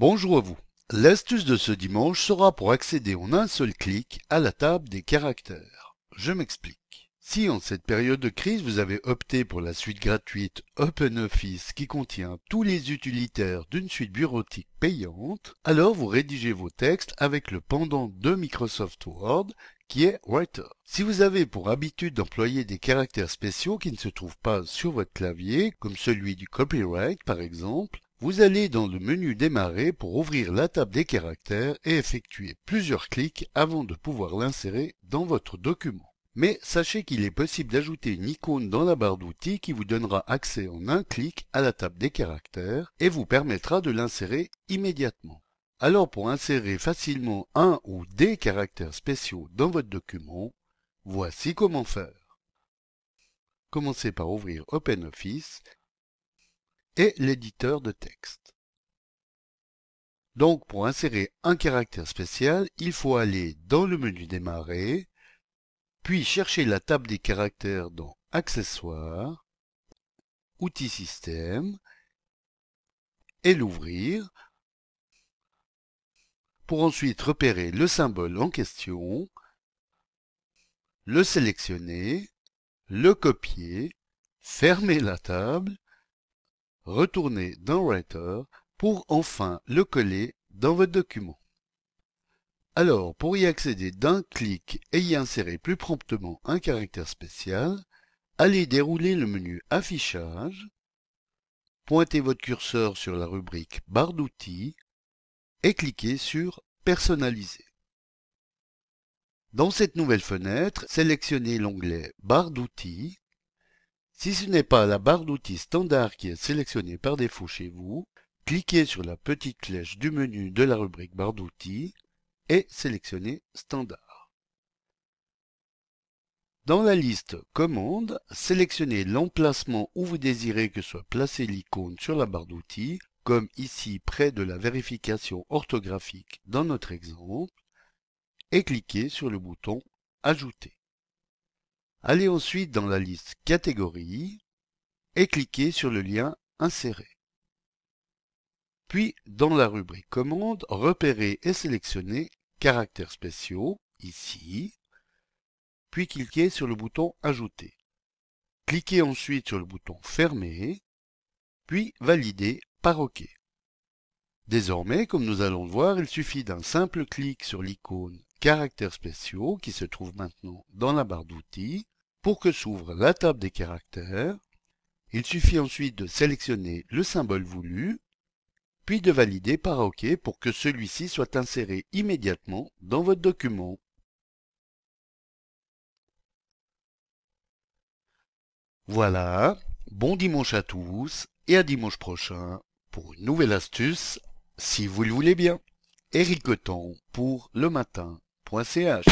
Bonjour à vous. L'astuce de ce dimanche sera pour accéder en un seul clic à la table des caractères. Je m'explique. Si en cette période de crise vous avez opté pour la suite gratuite OpenOffice qui contient tous les utilitaires d'une suite bureautique payante, alors vous rédigez vos textes avec le pendant de Microsoft Word qui est Writer. Si vous avez pour habitude d'employer des caractères spéciaux qui ne se trouvent pas sur votre clavier, comme celui du copyright par exemple, vous allez dans le menu Démarrer pour ouvrir la table des caractères et effectuer plusieurs clics avant de pouvoir l'insérer dans votre document. Mais sachez qu'il est possible d'ajouter une icône dans la barre d'outils qui vous donnera accès en un clic à la table des caractères et vous permettra de l'insérer immédiatement. Alors pour insérer facilement un ou des caractères spéciaux dans votre document, voici comment faire. Commencez par ouvrir OpenOffice et l'éditeur de texte. Donc pour insérer un caractère spécial, il faut aller dans le menu Démarrer, puis chercher la table des caractères dans Accessoires, Outils Système, et l'ouvrir, pour ensuite repérer le symbole en question, le sélectionner, le copier, fermer la table retournez dans Writer pour enfin le coller dans votre document. Alors, pour y accéder d'un clic et y insérer plus promptement un caractère spécial, allez dérouler le menu Affichage, pointez votre curseur sur la rubrique Barre d'outils et cliquez sur Personnaliser. Dans cette nouvelle fenêtre, sélectionnez l'onglet Barre d'outils si ce n'est pas la barre d'outils standard qui est sélectionnée par défaut chez vous, cliquez sur la petite flèche du menu de la rubrique barre d'outils et sélectionnez Standard. Dans la liste Commandes, sélectionnez l'emplacement où vous désirez que soit placée l'icône sur la barre d'outils, comme ici près de la vérification orthographique dans notre exemple, et cliquez sur le bouton Ajouter. Allez ensuite dans la liste Catégories et cliquez sur le lien Insérer. Puis, dans la rubrique Commandes, repérez et sélectionnez Caractères spéciaux, ici, puis cliquez sur le bouton Ajouter. Cliquez ensuite sur le bouton Fermer, puis Valider par OK. Désormais, comme nous allons le voir, il suffit d'un simple clic sur l'icône Caractères spéciaux qui se trouve maintenant dans la barre d'outils pour que s'ouvre la table des caractères, il suffit ensuite de sélectionner le symbole voulu, puis de valider par OK pour que celui-ci soit inséré immédiatement dans votre document. Voilà, bon dimanche à tous et à dimanche prochain pour une nouvelle astuce, si vous le voulez bien. Eric pour le Francês.